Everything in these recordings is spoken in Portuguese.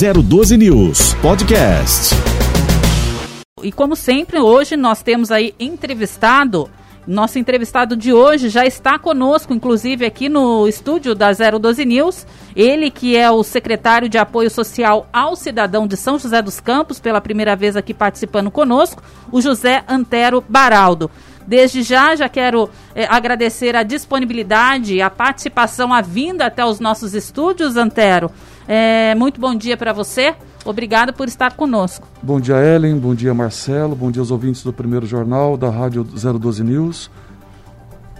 012 News Podcast. E como sempre, hoje nós temos aí entrevistado nosso entrevistado de hoje já está conosco, inclusive aqui no estúdio da 012 News. Ele que é o secretário de Apoio Social ao Cidadão de São José dos Campos, pela primeira vez aqui participando conosco, o José Antero Baraldo. Desde já, já quero eh, agradecer a disponibilidade, a participação, a vinda até os nossos estúdios, Antero. É, muito bom dia para você. Obrigado por estar conosco. Bom dia, Ellen. Bom dia, Marcelo. Bom dia aos ouvintes do primeiro jornal da Rádio 012 News.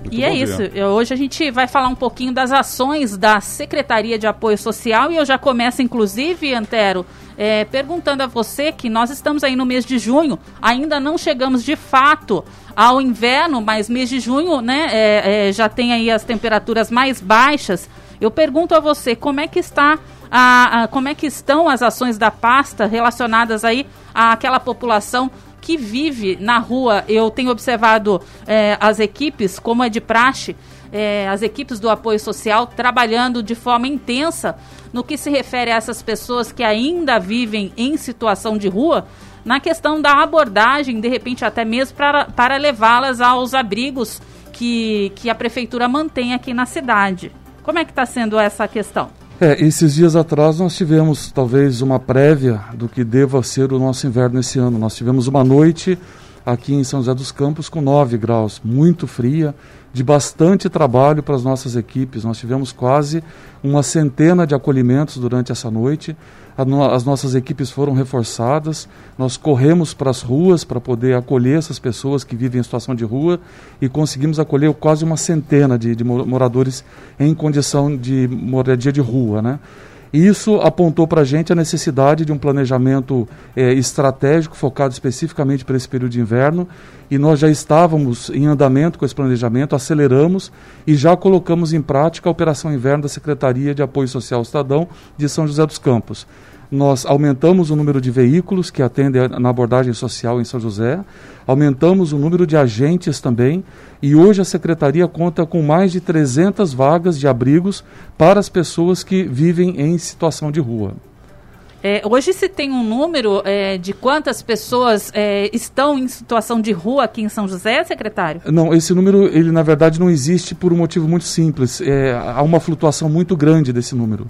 Muito e é dia. isso. Hoje a gente vai falar um pouquinho das ações da Secretaria de Apoio Social e eu já começo, inclusive, Antero, é, perguntando a você que nós estamos aí no mês de junho, ainda não chegamos de fato ao inverno, mas mês de junho, né, é, é, já tem aí as temperaturas mais baixas. Eu pergunto a você, como é que está a, a, como é que estão as ações da pasta relacionadas aí àquela população que vive na rua. Eu tenho observado é, as equipes, como é de praxe, é, as equipes do apoio social trabalhando de forma intensa no que se refere a essas pessoas que ainda vivem em situação de rua, na questão da abordagem, de repente até mesmo para, levá-las aos abrigos que, que a prefeitura mantém aqui na cidade. Como é que está sendo essa questão? É, esses dias atrás nós tivemos talvez uma prévia do que deva ser o nosso inverno esse ano. Nós tivemos uma noite aqui em São José dos Campos com 9 graus, muito fria, de bastante trabalho para as nossas equipes. Nós tivemos quase uma centena de acolhimentos durante essa noite. As nossas equipes foram reforçadas, nós corremos para as ruas para poder acolher essas pessoas que vivem em situação de rua e conseguimos acolher quase uma centena de, de moradores em condição de moradia de rua. Né? Isso apontou para a gente a necessidade de um planejamento é, estratégico focado especificamente para esse período de inverno. E nós já estávamos em andamento com esse planejamento, aceleramos e já colocamos em prática a Operação Inverno da Secretaria de Apoio Social Cidadão de São José dos Campos nós aumentamos o número de veículos que atendem na abordagem social em São José, aumentamos o número de agentes também, e hoje a secretaria conta com mais de 300 vagas de abrigos para as pessoas que vivem em situação de rua. É, hoje se tem um número é, de quantas pessoas é, estão em situação de rua aqui em São José, secretário? Não, esse número, ele na verdade não existe por um motivo muito simples. É, há uma flutuação muito grande desse número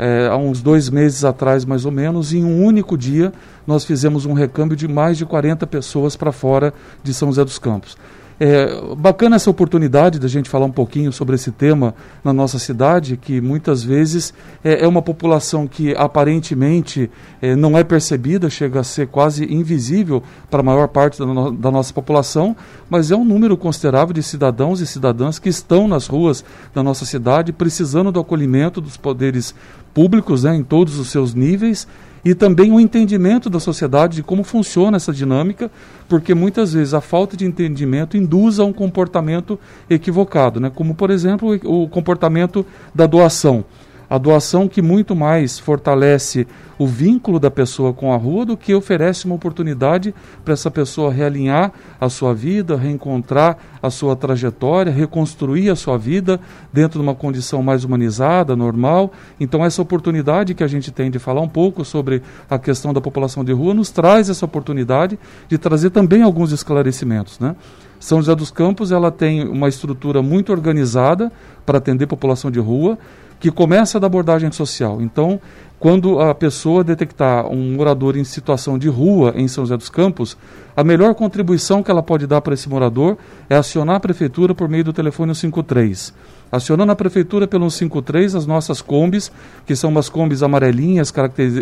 é, há uns dois meses atrás, mais ou menos, em um único dia, nós fizemos um recâmbio de mais de 40 pessoas para fora de São José dos Campos. É bacana essa oportunidade da gente falar um pouquinho sobre esse tema na nossa cidade, que muitas vezes é, é uma população que aparentemente é, não é percebida, chega a ser quase invisível para a maior parte da, no, da nossa população, mas é um número considerável de cidadãos e cidadãs que estão nas ruas da nossa cidade precisando do acolhimento dos poderes públicos né, em todos os seus níveis e também o entendimento da sociedade de como funciona essa dinâmica, porque muitas vezes a falta de entendimento induz a um comportamento equivocado, né? como, por exemplo, o comportamento da doação a doação que muito mais fortalece o vínculo da pessoa com a rua do que oferece uma oportunidade para essa pessoa realinhar a sua vida, reencontrar a sua trajetória, reconstruir a sua vida dentro de uma condição mais humanizada, normal. Então, essa oportunidade que a gente tem de falar um pouco sobre a questão da população de rua nos traz essa oportunidade de trazer também alguns esclarecimentos, né? São José dos Campos ela tem uma estrutura muito organizada para atender população de rua que começa da abordagem social. Então, quando a pessoa detectar um morador em situação de rua em São José dos Campos, a melhor contribuição que ela pode dar para esse morador é acionar a prefeitura por meio do telefone 53. Acionando a prefeitura pelo 153, as nossas combis, que são umas combis amarelinhas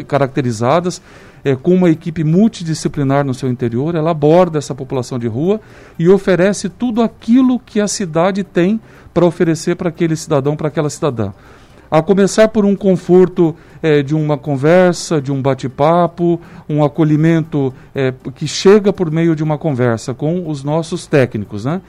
caracterizadas, é, com uma equipe multidisciplinar no seu interior, ela aborda essa população de rua e oferece tudo aquilo que a cidade tem para oferecer para aquele cidadão, para aquela cidadã a começar por um conforto é, de uma conversa, de um bate-papo, um acolhimento é, que chega por meio de uma conversa com os nossos técnicos. Né?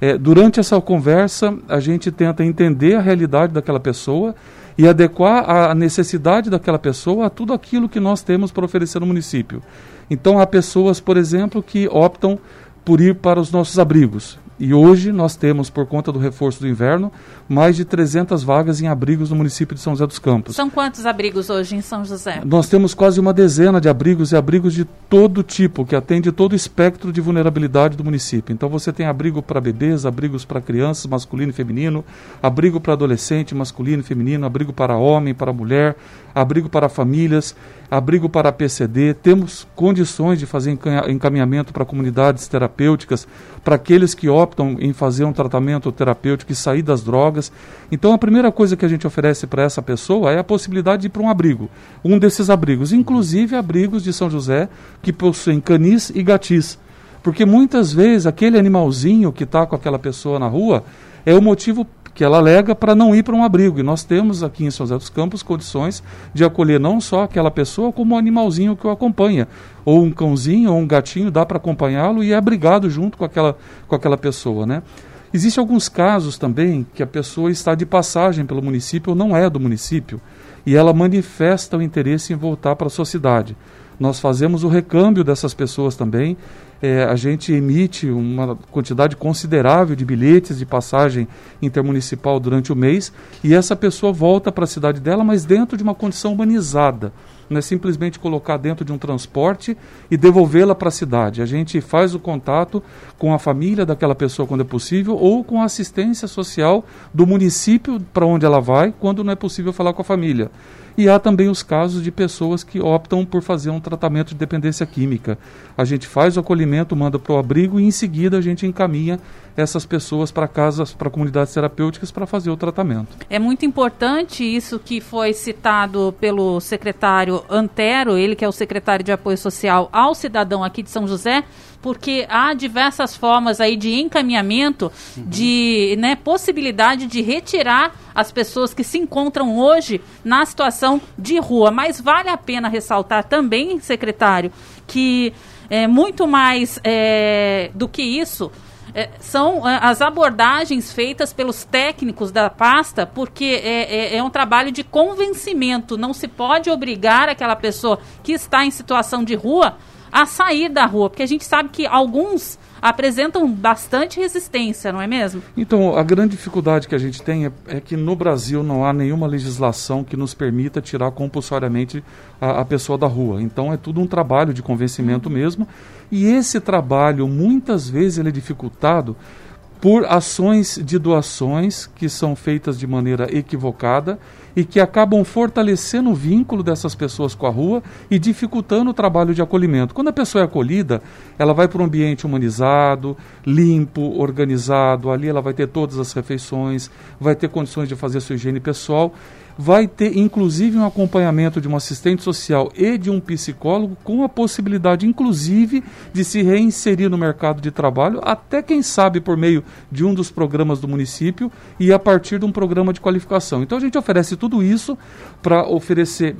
É, durante essa conversa, a gente tenta entender a realidade daquela pessoa e adequar a necessidade daquela pessoa a tudo aquilo que nós temos para oferecer no município. Então, há pessoas, por exemplo, que optam por ir para os nossos abrigos. E hoje nós temos, por conta do reforço do inverno, mais de 300 vagas em abrigos no município de São José dos Campos. São quantos abrigos hoje em São José? Nós temos quase uma dezena de abrigos e abrigos de todo tipo, que atende todo o espectro de vulnerabilidade do município. Então você tem abrigo para bebês, abrigos para crianças, masculino e feminino, abrigo para adolescente, masculino e feminino, abrigo para homem, para mulher, abrigo para famílias, abrigo para PCD. Temos condições de fazer encaminhamento para comunidades terapêuticas, para aqueles que optam em fazer um tratamento terapêutico e sair das drogas. Então, a primeira coisa que a gente oferece para essa pessoa é a possibilidade de ir para um abrigo. Um desses abrigos, inclusive abrigos de São José, que possuem canis e gatis. Porque muitas vezes aquele animalzinho que está com aquela pessoa na rua é o motivo que ela alega para não ir para um abrigo. E nós temos aqui em São José dos Campos condições de acolher não só aquela pessoa, como o animalzinho que o acompanha. Ou um cãozinho ou um gatinho, dá para acompanhá-lo e é abrigado junto com aquela, com aquela pessoa. Né? Existem alguns casos também que a pessoa está de passagem pelo município ou não é do município e ela manifesta o interesse em voltar para a sua cidade. Nós fazemos o recâmbio dessas pessoas também é, a gente emite uma quantidade considerável de bilhetes de passagem intermunicipal durante o mês e essa pessoa volta para a cidade dela, mas dentro de uma condição humanizada. Não é simplesmente colocar dentro de um transporte e devolvê-la para a cidade. A gente faz o contato com a família daquela pessoa quando é possível ou com a assistência social do município para onde ela vai, quando não é possível falar com a família. E há também os casos de pessoas que optam por fazer um tratamento de dependência química. A gente faz o acolhimento, manda para o abrigo e em seguida a gente encaminha essas pessoas para casas, para comunidades terapêuticas para fazer o tratamento. É muito importante isso que foi citado pelo secretário Antero, ele que é o secretário de apoio social ao cidadão aqui de São José, porque há diversas formas aí de encaminhamento, uhum. de né, possibilidade de retirar as pessoas que se encontram hoje na situação de rua. Mas vale a pena ressaltar também, secretário, que é, muito mais é, do que isso, é, são é, as abordagens feitas pelos técnicos da pasta, porque é, é, é, um trabalho de convencimento. Não se pode obrigar aquela pessoa que está em situação de rua a sair da rua, porque a gente sabe que alguns apresentam bastante resistência, não é mesmo? Então, a grande dificuldade que a gente tem é, é que no Brasil não há nenhuma legislação que nos permita tirar compulsoriamente a, a pessoa da rua. Então, é tudo um trabalho de convencimento mesmo. E esse trabalho, muitas vezes, ele é dificultado por ações de doações que são feitas de maneira equivocada e que acabam fortalecendo o vínculo dessas pessoas com a rua e dificultando o trabalho de acolhimento. Quando a pessoa é acolhida, ela vai para um ambiente humanizado, limpo, organizado, ali ela vai ter todas as refeições, vai ter condições de fazer sua higiene pessoal vai ter inclusive um acompanhamento de um assistente social e de um psicólogo, com a possibilidade, inclusive, de se reinserir no mercado de trabalho, até quem sabe por meio de um dos programas do município e a partir de um programa de qualificação. Então a gente oferece tudo isso para oferecer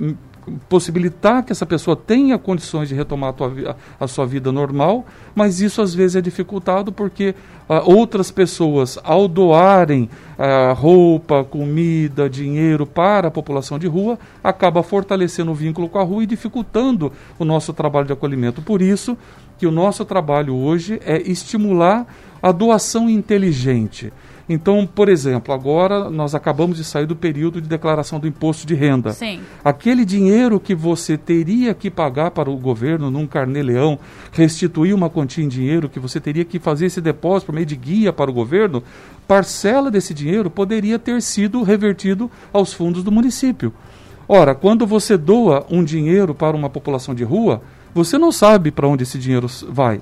possibilitar que essa pessoa tenha condições de retomar a, tua, a, sua vida normal, mas isso às vezes é dificultado porque uh, outras pessoas, ao doarem uh, roupa, comida, dinheiro para a população de rua, acaba fortalecendo o vínculo com a rua e dificultando o nosso trabalho de acolhimento. Por isso que o nosso trabalho hoje é estimular a doação inteligente. Então, por exemplo, agora nós acabamos de sair do período de declaração do imposto de renda. Sim. Aquele dinheiro que você teria que pagar para o governo num carnê-leão, restituir uma quantia em dinheiro, que você teria que fazer esse depósito por meio de guia para o governo, parcela desse dinheiro poderia ter sido revertido aos fundos do município. Ora, quando você doa um dinheiro para uma população de rua, você não sabe para onde esse dinheiro vai.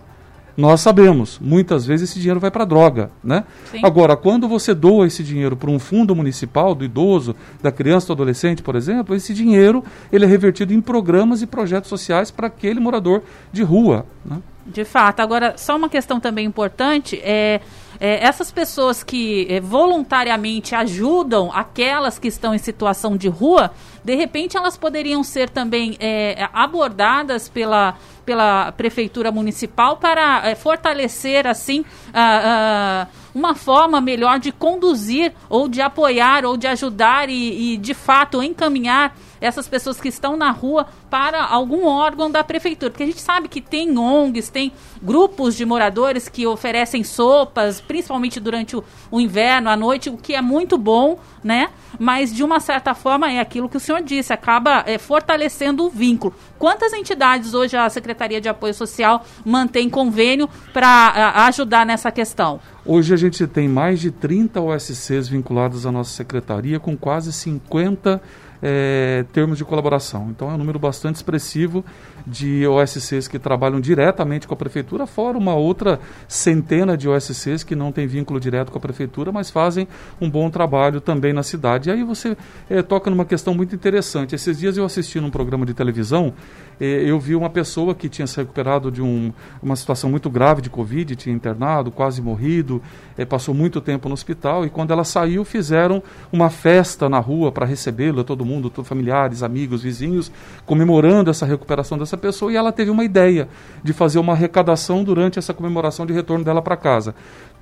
Nós sabemos, muitas vezes esse dinheiro vai para droga, né? Sim. Agora, quando você doa esse dinheiro para um fundo municipal do idoso, da criança, do adolescente, por exemplo, esse dinheiro ele é revertido em programas e projetos sociais para aquele morador de rua, né? De fato. Agora, só uma questão também importante é, é essas pessoas que é, voluntariamente ajudam aquelas que estão em situação de rua, de repente elas poderiam ser também é, abordadas pela, pela prefeitura municipal para é, fortalecer assim a, a, uma forma melhor de conduzir ou de apoiar ou de ajudar e, e de fato encaminhar essas pessoas que estão na rua para algum órgão da prefeitura? Porque a gente sabe que tem ONGs, tem grupos de moradores que oferecem sopas, principalmente durante o, o inverno, à noite, o que é muito bom, né? Mas de uma certa forma é aquilo que o senhor disse, acaba é, fortalecendo o vínculo. Quantas entidades hoje a Secretaria de Apoio Social mantém convênio para ajudar nessa questão? Hoje a gente tem mais de 30 OSCs vinculados à nossa secretaria, com quase 50 é, termos de colaboração. Então é um número bastante expressivo de OSCs que trabalham diretamente com a prefeitura, fora uma outra centena de OSCs que não tem vínculo direto com a prefeitura, mas fazem um bom trabalho também na cidade. E aí você é, toca numa questão muito interessante. Esses dias eu assisti num programa de televisão, eu vi uma pessoa que tinha se recuperado de um, uma situação muito grave de Covid, tinha internado, quase morrido, é, passou muito tempo no hospital, e quando ela saiu, fizeram uma festa na rua para recebê-la, todo mundo mundo, familiares, amigos, vizinhos, comemorando essa recuperação dessa pessoa e ela teve uma ideia de fazer uma arrecadação durante essa comemoração de retorno dela para casa.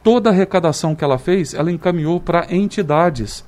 Toda a arrecadação que ela fez, ela encaminhou para entidades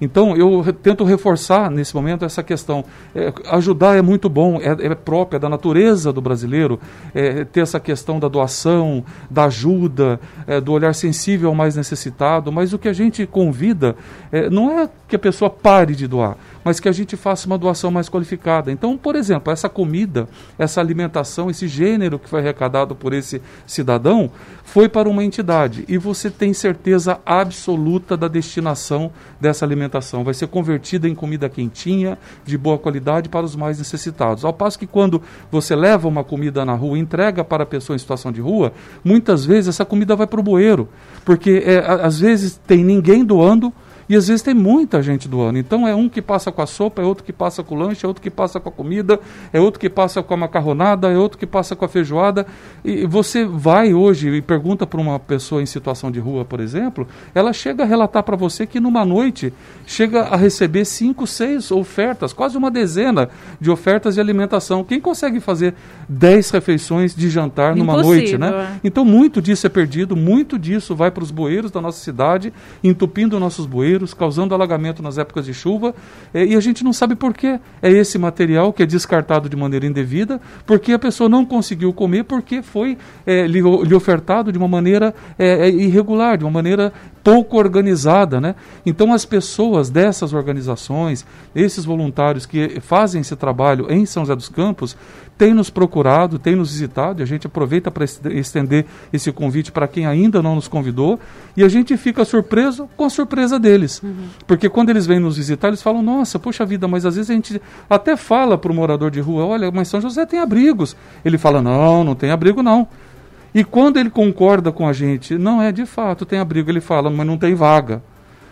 então, eu tento reforçar nesse momento essa questão. É, ajudar é muito bom, é, é própria da natureza do brasileiro é, ter essa questão da doação, da ajuda, é, do olhar sensível ao mais necessitado, mas o que a gente convida é, não é que a pessoa pare de doar, mas que a gente faça uma doação mais qualificada. Então, por exemplo, essa comida, essa alimentação, esse gênero que foi arrecadado por esse cidadão, foi para uma entidade e você tem certeza absoluta da destinação dessa alimentação. Vai ser convertida em comida quentinha, de boa qualidade para os mais necessitados. Ao passo que quando você leva uma comida na rua entrega para a pessoa em situação de rua, muitas vezes essa comida vai para o bueiro, porque é, às vezes tem ninguém doando e às vezes tem muita gente doando. Então é um que passa com a sopa, é outro que passa com o lanche, é outro que passa com a comida, é outro que passa com a macarronada, é outro que passa com a feijoada. E você vai hoje e pergunta para uma pessoa em situação de rua, por exemplo, ela chega a relatar para você que numa noite chega a receber cinco, seis ofertas, quase uma dezena de ofertas de alimentação. Quem consegue fazer dez refeições de jantar numa Impossível, noite, né? É. Então muito disso é perdido, muito disso vai para os bueiros da nossa cidade, entupindo nossos bueiros causando alagamento nas épocas de chuva, é, e a gente não sabe por que é esse material que é descartado de maneira indevida, porque a pessoa não conseguiu comer, porque foi é, lhe, lhe, ofertado de uma maneira é, é irregular, de uma maneira pouco organizada, né? Então as pessoas dessas organizações, esses voluntários que fazem esse trabalho em São José dos Campos, têm nos procurado, têm nos visitado, e a gente aproveita para estender esse convite para quem ainda não nos convidou, e a gente fica surpreso com a surpresa deles. Uhum. Porque quando eles vêm nos visitar, eles falam, nossa, poxa vida, mas às vezes a gente até fala para o morador de rua, olha, mas São José tem abrigos. Ele fala, não, não tem abrigo não. E quando ele concorda com a gente, não é de fato, tem abrigo, ele fala, mas não tem vaga.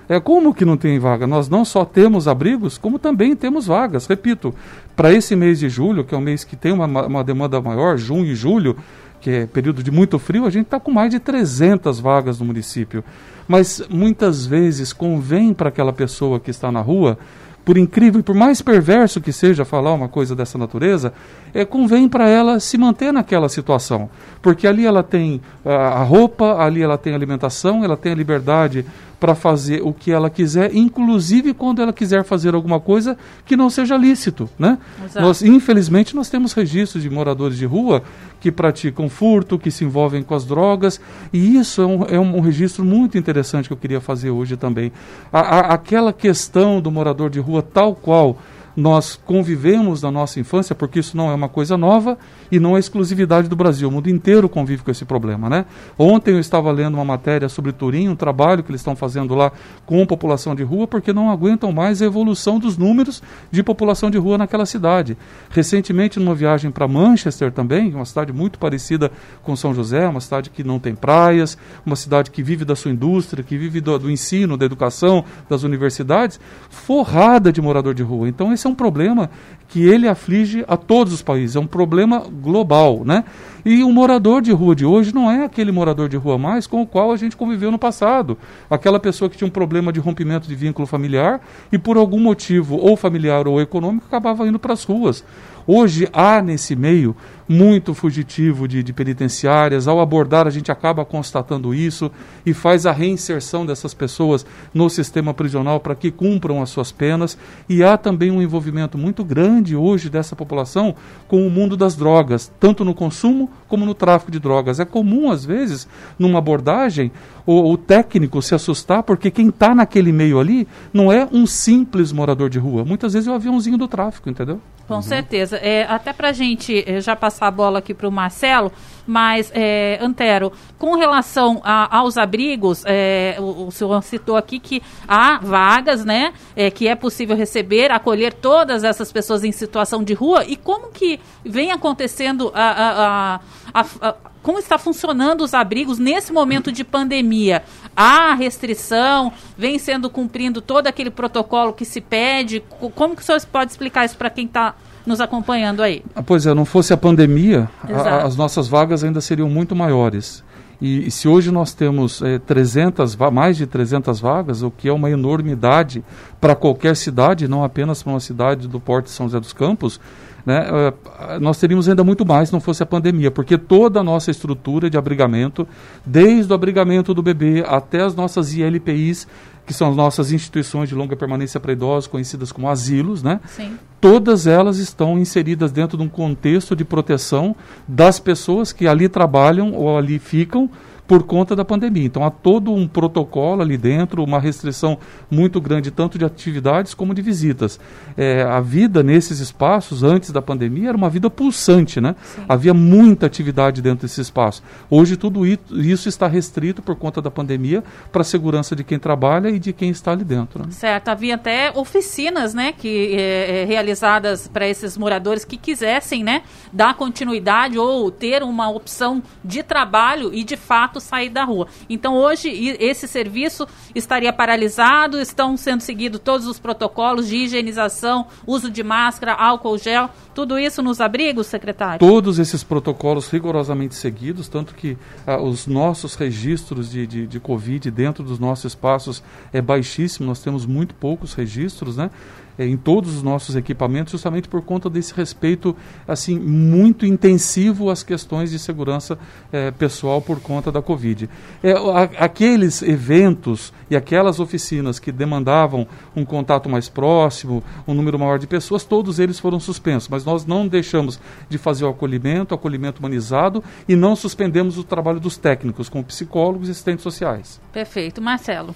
É como que não tem vaga? Nós não só temos abrigos, como também temos vagas. Repito, para esse mês de julho, que é um mês que tem uma, uma demanda maior, junho e julho, que é período de muito frio, a gente está com mais de 300 vagas no município. Mas muitas vezes convém para aquela pessoa que está na rua por incrível e por mais perverso que seja falar uma coisa dessa natureza, é, convém para ela se manter naquela situação. Porque ali ela tem a, a roupa, ali ela tem alimentação, ela tem a liberdade para fazer o que ela quiser, inclusive quando ela quiser fazer alguma coisa que não seja lícito, né? Nós, infelizmente, nós temos registros de moradores de rua que praticam furto, que se envolvem com as drogas, e isso é um, é um registro muito interessante que eu queria fazer hoje também. A, a, aquela questão do morador de rua tal qual nós convivemos na nossa infância, porque isso não é uma coisa nova e não é exclusividade do Brasil. O mundo inteiro convive com esse problema, né? Ontem eu estava lendo uma matéria sobre Turim, um trabalho que eles estão fazendo lá com população de rua, porque não aguentam mais a evolução dos números de população de rua naquela cidade. Recentemente, numa viagem para Manchester também, uma cidade muito parecida com São José, uma cidade que não tem praias, uma cidade que vive da sua indústria, que vive do, do ensino, da educação, das universidades, forrada de morador de rua. Então, esse esse é um problema que ele aflige a todos os países, é um problema global, né? E o morador de rua de hoje não é aquele morador de rua mais com o qual a gente conviveu no passado. Aquela pessoa que tinha um problema de rompimento de vínculo familiar e por algum motivo, ou familiar ou econômico, acabava indo para as ruas. Hoje há nesse meio muito fugitivo de, de, penitenciárias. Ao abordar, a gente acaba constatando isso e faz a reinserção dessas pessoas no sistema prisional para que cumpram as suas penas. E há também um envolvimento muito grande hoje dessa população com o mundo das drogas, tanto no consumo como no tráfico de drogas. É comum, às vezes, numa abordagem, o, o técnico se assustar porque quem está naquele meio ali não é um simples morador de rua. Muitas vezes é o aviãozinho do tráfico, entendeu? Com uhum. certeza. É, até para a gente eh, já passar a bola aqui para o Marcelo, mas, é, Antero, com relação a, aos abrigos, é, o, o, senhor citou aqui que há vagas, né, é, que é possível receber, acolher todas essas pessoas em situação de rua. E como que vem acontecendo a, a, a, a como está funcionando os abrigos nesse momento de pandemia? Há restrição? Vem sendo cumprindo todo aquele protocolo que se pede? Como que o senhor pode explicar isso para quem está nos acompanhando aí? Ah, pois é, não fosse a pandemia, a, as nossas vagas ainda seriam muito maiores. E, e se hoje nós temos é, 300, mais de 300 vagas, o que é uma enormidade para qualquer cidade, não apenas para uma cidade do Porto de São José dos Campos, né, uh, nós teríamos ainda muito mais se não fosse a pandemia, porque toda a nossa estrutura de abrigamento, desde o abrigamento do bebê até as nossas ILPIs, que são as nossas instituições de longa permanência para idosos, conhecidas como asilos, né? Sim. Todas elas estão inseridas dentro de um contexto de proteção das pessoas que ali trabalham ou ali ficam por conta da pandemia. Então há todo um protocolo ali dentro, uma restrição muito grande, tanto de atividades como de visitas. É, a vida nesses espaços, antes da pandemia, era uma vida pulsante, né? Sim. Havia muita atividade dentro desse espaço. Hoje tudo isso está restrito por conta da pandemia para a segurança de quem trabalha e de quem está ali dentro. Né? Certo, havia até oficinas, né, que é, é realizadas para esses moradores que quisessem, né, dar continuidade ou ter uma opção de trabalho e de fato fato sair da rua. Então hoje esse serviço estaria paralisado, estão sendo seguidos todos os protocolos de higienização, uso de máscara, álcool gel, tudo isso nos abrigos, secretário? Todos esses protocolos rigorosamente seguidos, tanto que ah, os nossos registros de, de, de Covid dentro dos nossos espaços é baixíssimo, nós temos muito poucos registros, né? É, em todos os nossos equipamentos, justamente por conta desse respeito assim muito intensivo às questões de segurança é, pessoal por conta da Covid. É, a, aqueles eventos e aquelas oficinas que demandavam um contato mais próximo, um número maior de pessoas, todos eles foram suspensos, mas nós não deixamos de fazer o acolhimento, o acolhimento humanizado e não suspendemos o trabalho dos técnicos, como psicólogos e assistentes sociais. Perfeito. Marcelo.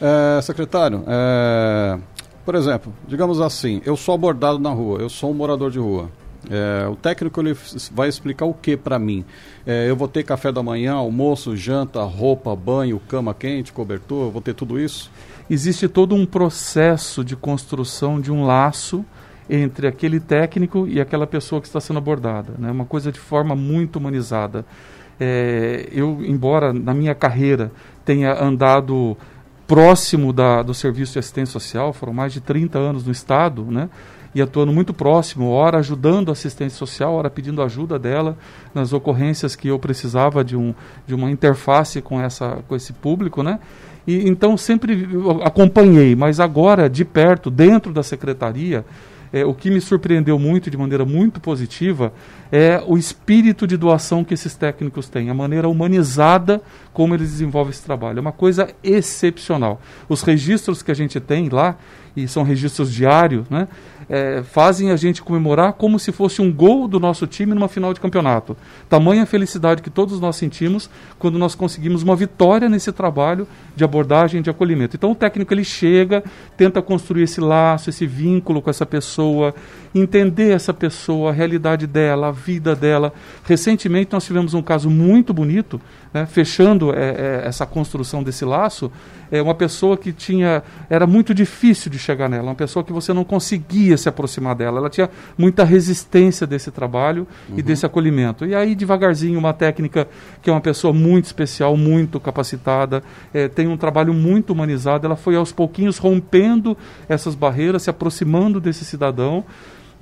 É, secretário, é, por exemplo, digamos assim, eu sou abordado na rua, eu sou um morador de rua. É, o técnico ele vai explicar o que para mim? É, eu vou ter café da manhã, almoço, janta, roupa, banho, cama quente, cobertor, vou ter tudo isso? Existe todo um processo de construção de um laço entre aquele técnico e aquela pessoa que está sendo abordada. Né? Uma coisa de forma muito humanizada. É, eu, embora na minha carreira tenha andado próximo da, do serviço de assistência social, foram mais de 30 anos no Estado, né? e atuando muito próximo, ora ajudando a assistência social, ora pedindo ajuda dela nas ocorrências que eu precisava de, um, de uma interface com, essa, com esse público, né? E, então sempre acompanhei, mas agora de perto, dentro da secretaria, é, o que me surpreendeu muito, de maneira muito positiva, é o espírito de doação que esses técnicos têm, a maneira humanizada como eles desenvolvem esse trabalho. É uma coisa excepcional. Os registros que a gente tem lá, e são registros diários, né? é, fazem a gente comemorar como se fosse um gol do nosso time numa final de campeonato. Tamanha felicidade que todos nós sentimos quando nós conseguimos uma vitória nesse trabalho de abordagem de acolhimento. Então o técnico ele chega, tenta construir esse laço, esse vínculo com essa pessoa, entender essa pessoa, a realidade dela, a vida dela. Recentemente nós tivemos um caso muito bonito, né, fechando é, é, essa construção desse laço, é uma pessoa que tinha era muito difícil de chegar nela, uma pessoa que você não conseguia se aproximar dela. Ela tinha muita resistência desse trabalho uhum. e desse acolhimento. E aí, devagarzinho, uma técnica que é uma pessoa muito especial, muito capacitada, é, tem um trabalho muito humanizado. Ela foi aos pouquinhos rompendo essas barreiras, se aproximando desse cidadão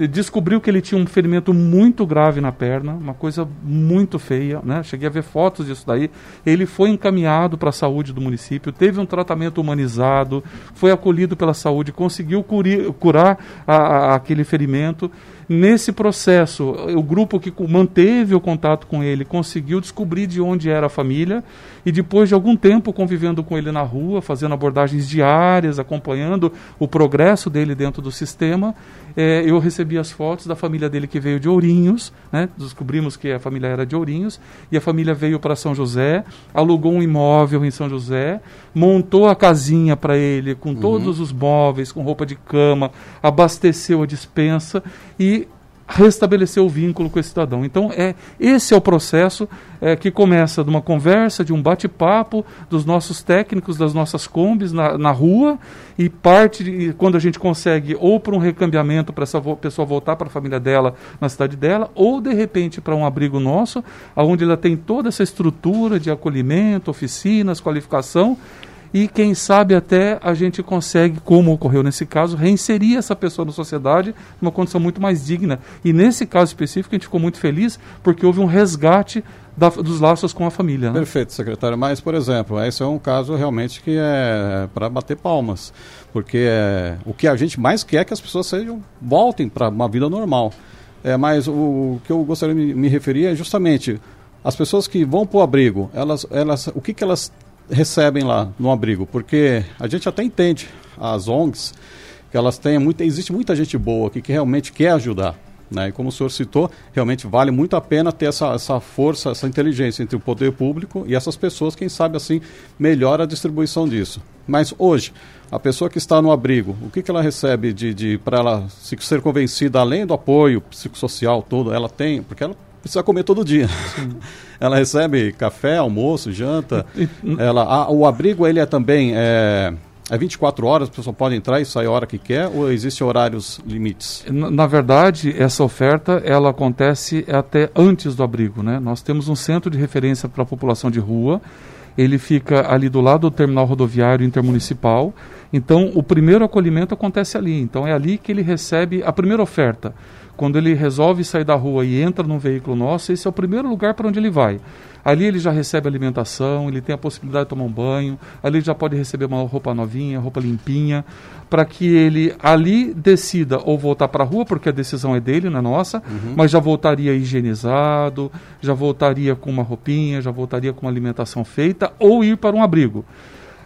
descobriu que ele tinha um ferimento muito grave na perna, uma coisa muito feia, né? Cheguei a ver fotos disso daí. Ele foi encaminhado para a saúde do município, teve um tratamento humanizado, foi acolhido pela saúde, conseguiu curir, curar a, a, aquele ferimento Nesse processo, o grupo que manteve o contato com ele conseguiu descobrir de onde era a família e depois de algum tempo convivendo com ele na rua, fazendo abordagens diárias, acompanhando o progresso dele dentro do sistema, é, eu recebi as fotos da família dele que veio de Ourinhos, né? descobrimos que a família era de Ourinhos, e a família veio para São José, alugou um imóvel em São José, montou a casinha para ele com uhum. todos os móveis, com roupa de cama, abasteceu a dispensa e restabelecer o vínculo com esse cidadão. Então, é esse é o processo é, que começa de uma conversa, de um bate-papo dos nossos técnicos, das nossas combis na, na rua, e parte de, quando a gente consegue ou para um recambiamento para essa pessoa voltar para a família dela na cidade dela, ou de repente para um abrigo nosso, onde ela tem toda essa estrutura de acolhimento, oficinas, qualificação, e quem sabe até a gente consegue, como ocorreu nesse caso, reinserir essa pessoa na sociedade numa condição muito mais digna. E nesse caso específico a gente ficou muito feliz porque houve um resgate da, dos laços com a família. Né? Perfeito, secretário. Mas, por exemplo, esse é um caso realmente que é para bater palmas, porque é, o que a gente mais quer é que as pessoas sejam voltem para uma vida normal. É, mas o, o, que eu gostaria de me, me referir é justamente as pessoas que vão para o abrigo, elas, elas, o que, que elas recebem lá no abrigo, porque a gente até entende as ONGs que elas têm muita, existe muita gente boa aqui que realmente quer ajudar. Né? E como o senhor citou, realmente vale muito a pena ter essa, essa força, essa inteligência entre o poder público e essas pessoas, quem sabe assim, melhora a distribuição disso. Mas hoje, a pessoa que está no abrigo, o que, que ela recebe de, de para ela se, ser convencida, além do apoio psicossocial todo, ela tem, porque ela precisa comer todo dia. ela recebe café, almoço, janta. ela, a, o abrigo ele é também é, é 24 horas, a pessoa pode entrar e sair a hora que quer ou existem horários limites? Na, na, verdade, essa oferta ela acontece até antes do abrigo, né? Nós temos um centro de referência para a população de rua. Ele fica ali do lado do terminal rodoviário intermunicipal. Então, o primeiro acolhimento acontece ali. Então, é ali que ele recebe a primeira oferta. Quando ele resolve sair da rua e entra num veículo nosso, esse é o primeiro lugar para onde ele vai. Ali ele já recebe alimentação, ele tem a possibilidade de tomar um banho, ali ele já pode receber uma roupa novinha, roupa limpinha, para que ele ali decida ou voltar para a rua, porque a decisão é dele, não é nossa, uhum. mas já voltaria higienizado, já voltaria com uma roupinha, já voltaria com uma alimentação feita, ou ir para um abrigo.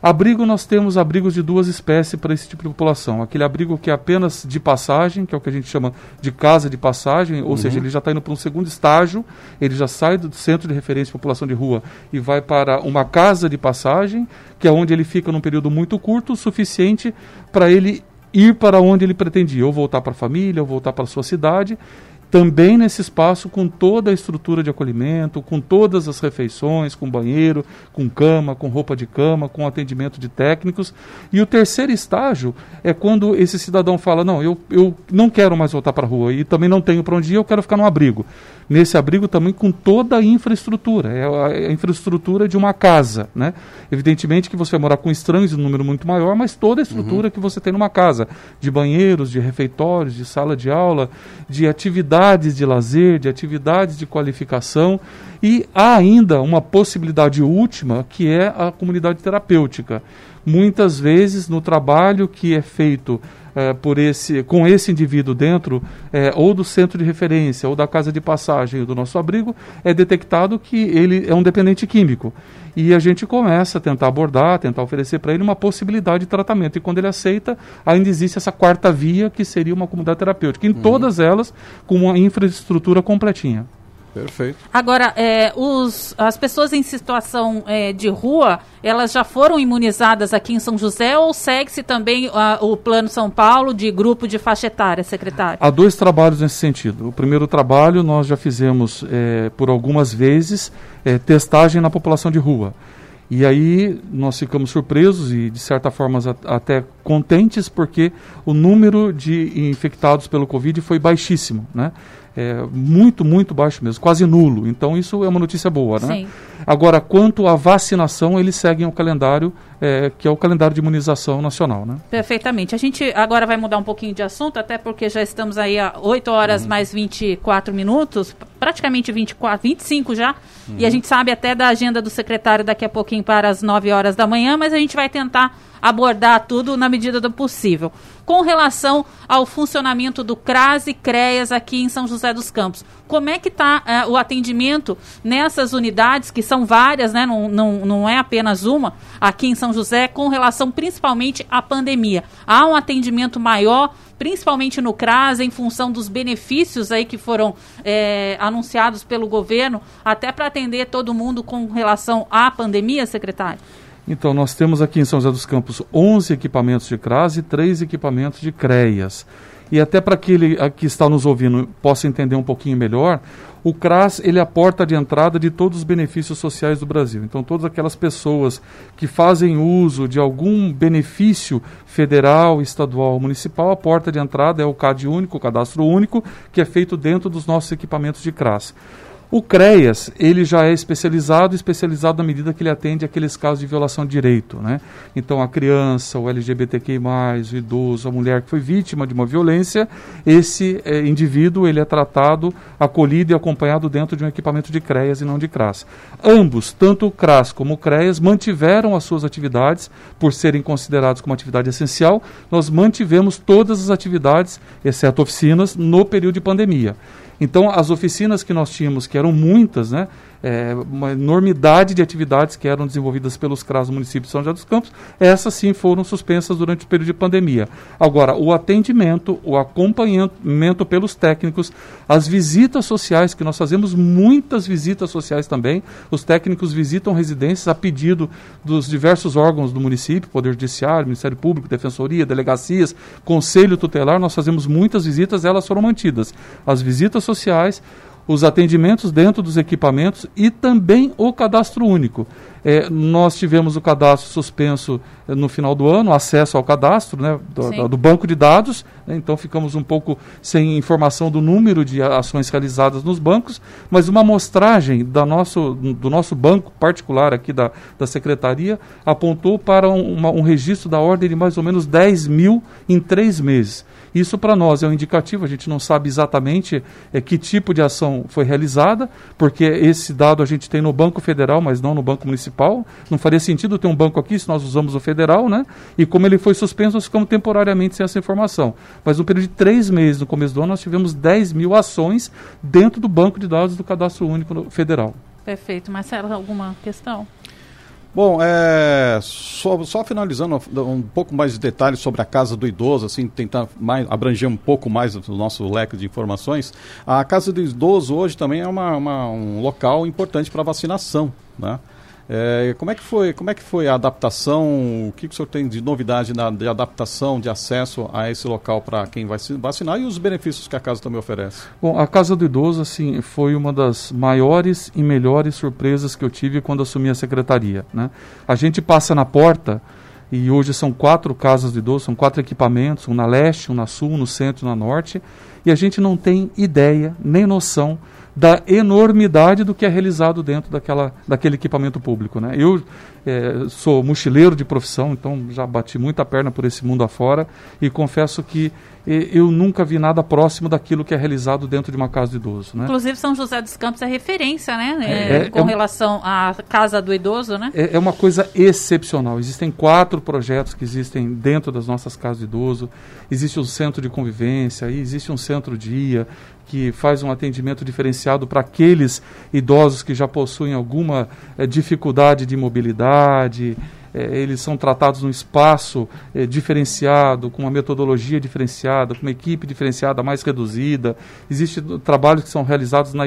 Abrigo, nós temos abrigos de duas espécies para esse tipo de população. Aquele abrigo que é apenas de passagem, que é o que a gente chama de casa de passagem, ou uhum. seja, ele já está indo para um segundo estágio, ele já sai do centro de referência de população de rua e vai para uma casa de passagem, que é onde ele fica num período muito curto, o suficiente para ele ir para onde ele pretendia, ou voltar para a família, ou voltar para a sua cidade, também nesse espaço com toda a estrutura de acolhimento, com todas as refeições, com banheiro, com cama, com roupa de cama, com atendimento de técnicos. E o terceiro estágio é quando esse cidadão fala: Não, eu, eu não quero mais voltar para a rua e também não tenho para onde ir, eu quero ficar no abrigo nesse abrigo também com toda a infraestrutura. É a, a, infraestrutura de uma casa. Né? Evidentemente que você vai morar com estranhos em um número muito maior, mas toda a estrutura uhum. que você tem numa casa, de banheiros, de refeitórios, de sala de aula, de atividades de lazer, de atividades de qualificação. E há ainda uma possibilidade última, que é a comunidade terapêutica. Muitas vezes, no trabalho que é feito é, por esse, com esse indivíduo dentro, é, ou do centro de referência, ou da casa de passagem do nosso abrigo, é detectado que ele é um dependente químico. E a gente começa a tentar abordar, tentar oferecer para ele uma possibilidade de tratamento. E quando ele aceita, ainda existe essa quarta via, que seria uma comunidade terapêutica. Em uhum. todas elas, com uma infraestrutura completinha. Perfeito. Agora, é, os, as pessoas em situação é, de rua, elas já foram imunizadas aqui em São José ou segue-se também o Plano São Paulo de grupo de faixa etária, secretário? Há dois trabalhos nesse sentido. O primeiro trabalho nós já fizemos é, por algumas vezes é, testagem na população de rua. E aí nós ficamos surpresos e, de certa forma, até contentes, porque o número de infectados pelo Covid foi baixíssimo. Né? é, muito, muito baixo mesmo, quase nulo. Então isso é uma notícia boa, né? Sim. Agora, quanto à vacinação, eles seguem o calendário, é, que é o calendário de imunização nacional, né? Perfeitamente. A gente agora vai mudar um pouquinho de assunto, até porque já estamos aí a 8 horas uhum. mais 24 minutos, praticamente 24, 25 já, uhum. e a gente sabe até da agenda do secretário daqui a pouquinho para as 9 horas da manhã, mas a gente vai tentar abordar tudo na medida do possível. Com relação ao funcionamento do CRAS e CREAS aqui em São José dos Campos, como é que está é, o atendimento nessas unidades, que são várias, né? Não, não, não é apenas uma, aqui em São José, com relação principalmente à pandemia? Há um atendimento maior principalmente no CRAS, em função dos benefícios aí que foram é, anunciados pelo governo, até para atender todo mundo com relação à pandemia, secretário? Então, nós temos aqui em São José dos Campos 11 equipamentos de CRAS e 3 equipamentos de CREAS. E até para aquele que está nos ouvindo possa entender um pouquinho melhor, o CRAS ele é a porta de entrada de todos os benefícios sociais do Brasil. Então, todas aquelas pessoas que fazem uso de algum benefício federal, estadual, municipal, a porta de entrada é o CAD único, o cadastro único, que é feito dentro dos nossos equipamentos de CRAS. O CREAS, ele já é especializado, especializado na medida que ele atende aqueles casos de violação de direito, né? Então, a criança, o LGBTQI+, o idoso, a mulher que foi vítima de uma violência, esse é, indivíduo, ele é tratado, acolhido e acompanhado dentro de um equipamento de CREAS e não de CRAS. Ambos, tanto o CRAS como o CREAS, mantiveram as suas atividades, por serem considerados como atividade essencial, nós mantivemos todas as atividades, exceto oficinas, no período de pandemia. Então, as oficinas que nós tínhamos, que eram muitas, né, é, uma enormidade de atividades que eram desenvolvidas pelos CRAS do município de São José dos Campos, essas sim foram suspensas durante o período de pandemia. Agora, o atendimento, o acompanhamento pelos técnicos, as visitas sociais, que nós fazemos muitas visitas sociais também, os técnicos visitam residências a pedido dos diversos órgãos do município, Poder Judiciário, Ministério Público, Defensoria, delegacias, Conselho Tutelar, nós fazemos muitas visitas, elas foram mantidas. As visitas sociais, os atendimentos dentro dos equipamentos e também o cadastro único. É, nós tivemos o cadastro suspenso é, no final do ano, acesso ao cadastro né, do, do banco de dados, né, então ficamos um pouco sem informação do número de ações realizadas nos bancos, mas uma amostragem da nosso, do nosso banco particular aqui da, da Secretaria apontou para um, uma, um registro da ordem de mais ou menos 10 mil em três meses. Isso para nós é um indicativo, a gente não sabe exatamente é, que tipo de ação foi realizada, porque esse dado a gente tem no Banco Federal, mas não no Banco Municipal. Não faria sentido ter um banco aqui se nós usamos o federal, né? E como ele foi suspenso, nós ficamos temporariamente sem essa informação. Mas no período de três meses, no começo do ano, nós tivemos 10 mil ações dentro do banco de dados do Cadastro Único Federal. Perfeito. Marcelo, alguma questão? Bom, é, só, só, finalizando um pouco mais de detalhes sobre a Casa do Idoso, assim, tentar mais, abranger um pouco mais o nosso leque de informações. A Casa do Idoso hoje também é uma, uma um local importante para vacinação, né? É, como é que foi, como é que foi a adaptação? O que, que o senhor tem de novidade na, de adaptação, de acesso a esse local para quem vai se vacinar e os benefícios que a casa também oferece? Bom, a Casa do Idoso assim foi uma das maiores e melhores surpresas que eu tive quando assumi a secretaria. Né? A gente passa na porta e hoje são quatro casas de idoso, são quatro equipamentos, um na leste, um na sul, um no centro, um na norte, e a gente não tem ideia nem noção da enormidade do que é realizado dentro daquela, daquele equipamento público. Né? Eu é, sou mochileiro de profissão, então já bati muita perna por esse mundo afora e confesso que eu nunca vi nada próximo daquilo que é realizado dentro de uma casa de idoso. Né? Inclusive São José dos Campos é referência, né? É, é, com é relação à casa do idoso, né? É, é, uma coisa excepcional. Existem quatro projetos que existem dentro das nossas casas de idoso. Existe um centro de convivência, existe um centro dia que faz um atendimento diferenciado para aqueles idosos que já possuem alguma é, dificuldade de mobilidade é, eles são tratados num espaço é, diferenciado, com uma metodologia diferenciada, com uma equipe diferenciada mais reduzida. Existem trabalhos que são realizados na,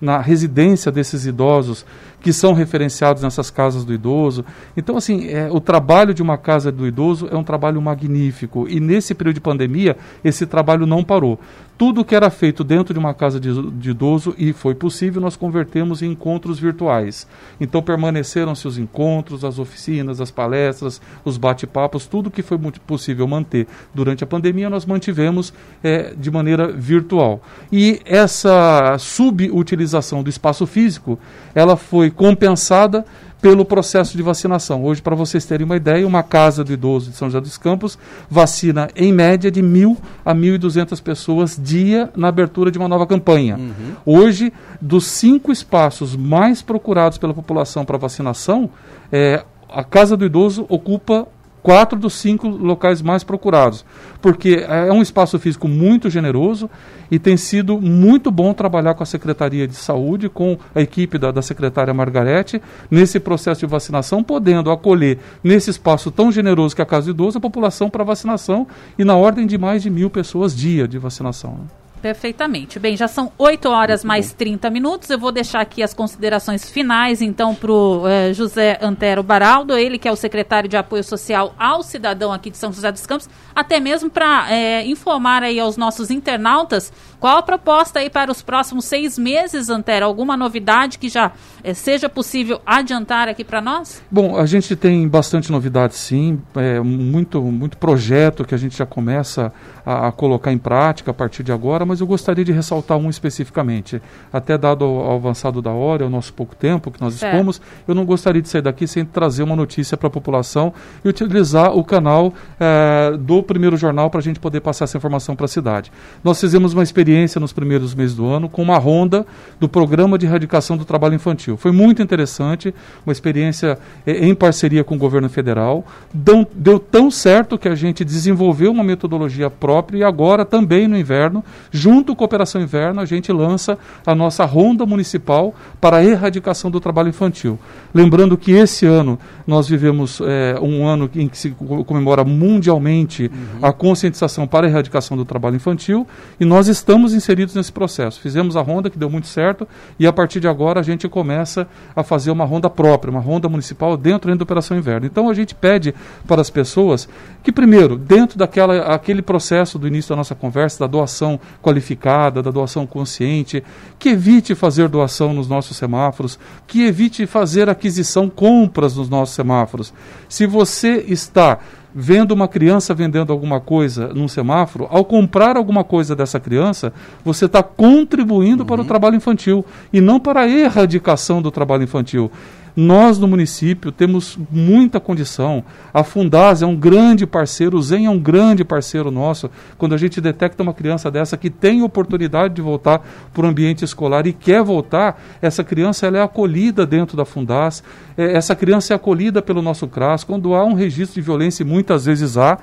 na residência desses idosos, que são referenciados nessas casas do idoso. Então, assim, é, o trabalho de uma casa do idoso é um trabalho magnífico. E nesse período de pandemia, esse trabalho não parou tudo que era feito dentro de uma casa de, de, idoso e foi possível, nós convertemos em encontros virtuais. Então permaneceram-se os encontros, as oficinas, as palestras, os bate-papos, tudo que foi possível manter durante a pandemia, nós mantivemos é, de maneira virtual. E essa subutilização do espaço físico, ela foi compensada pelo processo de vacinação. Hoje, para vocês terem uma ideia, uma casa do idoso de São José dos Campos vacina em média de mil a 1.200 pessoas dia na abertura de uma nova campanha. Uhum. Hoje, dos cinco espaços mais procurados pela população para vacinação, é, a casa do idoso ocupa quatro dos cinco locais mais procurados, porque é um espaço físico muito generoso e tem sido muito bom trabalhar com a Secretaria de Saúde, com a equipe da, da secretária Margarete, nesse processo de vacinação, podendo acolher nesse espaço tão generoso que é a Casa do Idoso a população para vacinação e na ordem de mais de mil pessoas dia de vacinação. Né? Perfeitamente. Bem, já são 8 horas mais 30 minutos. Eu vou deixar aqui as considerações finais, então, para o eh, José Antero Baraldo, ele que é o secretário de Apoio Social ao Cidadão aqui de São José dos Campos, até mesmo para eh, informar aí aos nossos internautas qual a proposta aí para os próximos seis meses, Antero. Alguma novidade que já eh, seja possível adiantar aqui para nós? Bom, a gente tem bastante novidade, sim. É, muito, muito projeto que a gente já começa a, a colocar em prática a partir de agora mas eu gostaria de ressaltar um especificamente. Até dado ao, avançado da hora, o nosso pouco tempo que nós expomos, eu não gostaria de sair daqui sem trazer uma notícia para a população e utilizar o canal eh, do primeiro jornal para a gente poder passar essa informação para a cidade. Nós fizemos uma experiência nos primeiros meses do ano com uma ronda do Programa de Erradicação do Trabalho Infantil. Foi muito interessante, uma experiência eh, em parceria com o governo federal. Deu, deu tão certo que a gente desenvolveu uma metodologia própria e agora também no inverno Junto com a Operação Inverno, a gente lança a nossa ronda municipal para a erradicação do trabalho infantil. Lembrando que esse ano nós vivemos é, um ano em que se comemora mundialmente uhum. a conscientização para a erradicação do trabalho infantil e nós estamos inseridos nesse processo. Fizemos a ronda que deu muito certo e a partir de agora a gente começa a fazer uma ronda própria, uma ronda municipal dentro da Operação Inverno. Então a gente pede para as pessoas que primeiro, dentro daquela aquele processo do início da nossa conversa da doação qualificada, da doação consciente, que evite fazer doação nos nossos semáforos, que evite fazer aquisição, compras nos nossos semáforos. Se você está vendo uma criança vendendo alguma coisa num semáforo, ao comprar alguma coisa dessa criança, você está contribuindo uhum. para o uhum. trabalho infantil e não para a erradicação do trabalho infantil. Nós no município temos muita condição. A Fundaz é um grande parceiro, o Zen é um grande parceiro nosso. Quando a gente detecta uma criança dessa que tem oportunidade de voltar para o ambiente escolar e quer voltar, essa criança ela é acolhida dentro da Fundaz. É, essa criança é acolhida pelo nosso CRAS. Quando há um registro de violência, e muitas vezes há,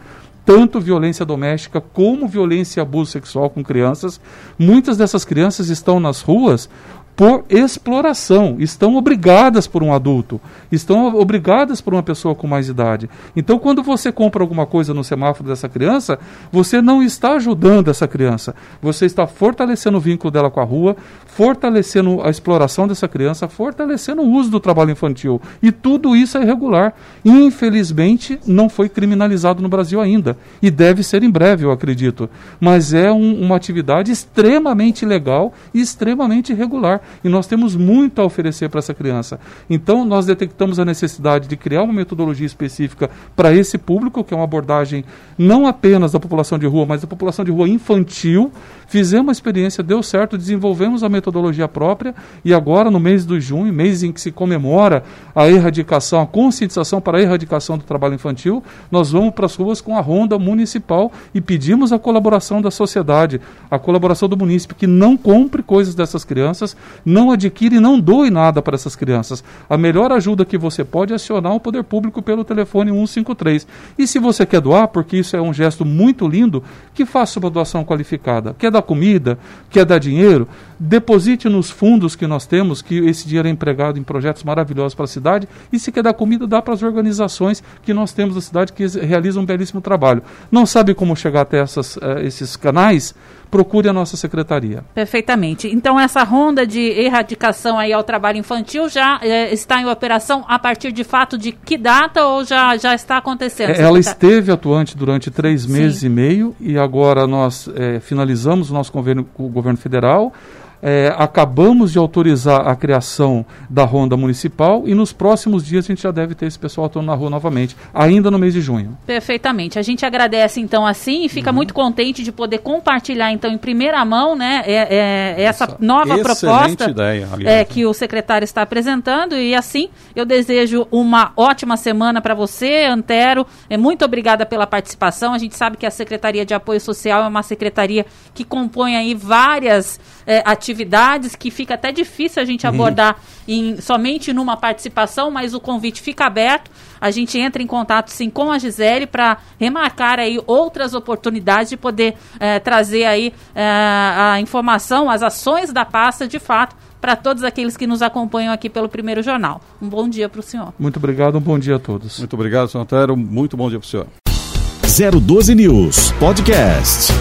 tanto violência doméstica como violência e abuso sexual com crianças. Muitas dessas crianças estão nas ruas por exploração, estão obrigadas por um adulto, estão obrigadas por uma pessoa com mais idade. Então, quando você compra alguma coisa no semáforo dessa criança, você não está ajudando essa criança, você está fortalecendo o vínculo dela com a rua, fortalecendo a exploração dessa criança, fortalecendo o uso do trabalho infantil. E tudo isso é irregular. Infelizmente, não foi criminalizado no Brasil ainda, e deve ser em breve, eu acredito. Mas é um, uma atividade extremamente legal e extremamente irregular e nós temos muito a oferecer para essa criança. Então, nós detectamos a necessidade de criar uma metodologia específica para esse público, que é uma abordagem não apenas da população de rua, mas da população de rua infantil. Fizemos uma experiência, deu certo, desenvolvemos a metodologia própria e agora, no mês de junho, mês em que se comemora a erradicação, a conscientização para a erradicação do trabalho infantil, nós vamos para as ruas com a ronda municipal e pedimos a colaboração da sociedade, a colaboração do município, que não compre coisas dessas crianças, não adquire e não doe nada para essas crianças. A melhor ajuda que você pode é acionar o poder público pelo telefone 153. E se você quer doar, porque isso é um gesto muito lindo, que faça uma doação qualificada. Quer dar comida, quer dar dinheiro, deposite nos fundos que nós temos, que esse dinheiro é empregado em projetos maravilhosos para a cidade, e se quer dar comida, dá para as organizações que nós temos na cidade que realizam um belíssimo trabalho. Não sabe como chegar até essas, uh, esses canais? Procure a nossa secretaria. Perfeitamente. Então essa ronda de erradicação aí ao trabalho infantil já é, está em operação a partir de fato de que data ou já, já está acontecendo? É, ela esteve atuante durante três meses Sim. e meio e agora nós é, finalizamos o nosso convênio com o governo federal. É, acabamos de autorizar a criação da ronda municipal e nos próximos dias a gente já deve ter esse pessoal atuando na rua novamente, ainda no mês de junho. Perfeitamente. A gente agradece então assim e fica uhum. muito contente de poder compartilhar então em primeira mão, né, é, é, essa nova proposta ideia, é, que o secretário está apresentando e assim eu desejo uma ótima semana para você, Antero. É muito obrigada pela participação. A gente sabe que a Secretaria de Apoio Social é uma secretaria que compõe aí várias é, atividades que fica até difícil a gente uhum. abordar em, somente numa participação, mas o convite fica aberto. A gente entra em contato sim com a Gisele para remarcar aí outras oportunidades de poder eh, trazer aí eh, a informação, as ações da pasta de fato para todos aqueles que nos acompanham aqui pelo Primeiro Jornal. Um bom dia para o senhor. Muito obrigado, um bom dia a todos. Muito obrigado, senhor Antero. Muito bom dia para o senhor. 012 News Podcast.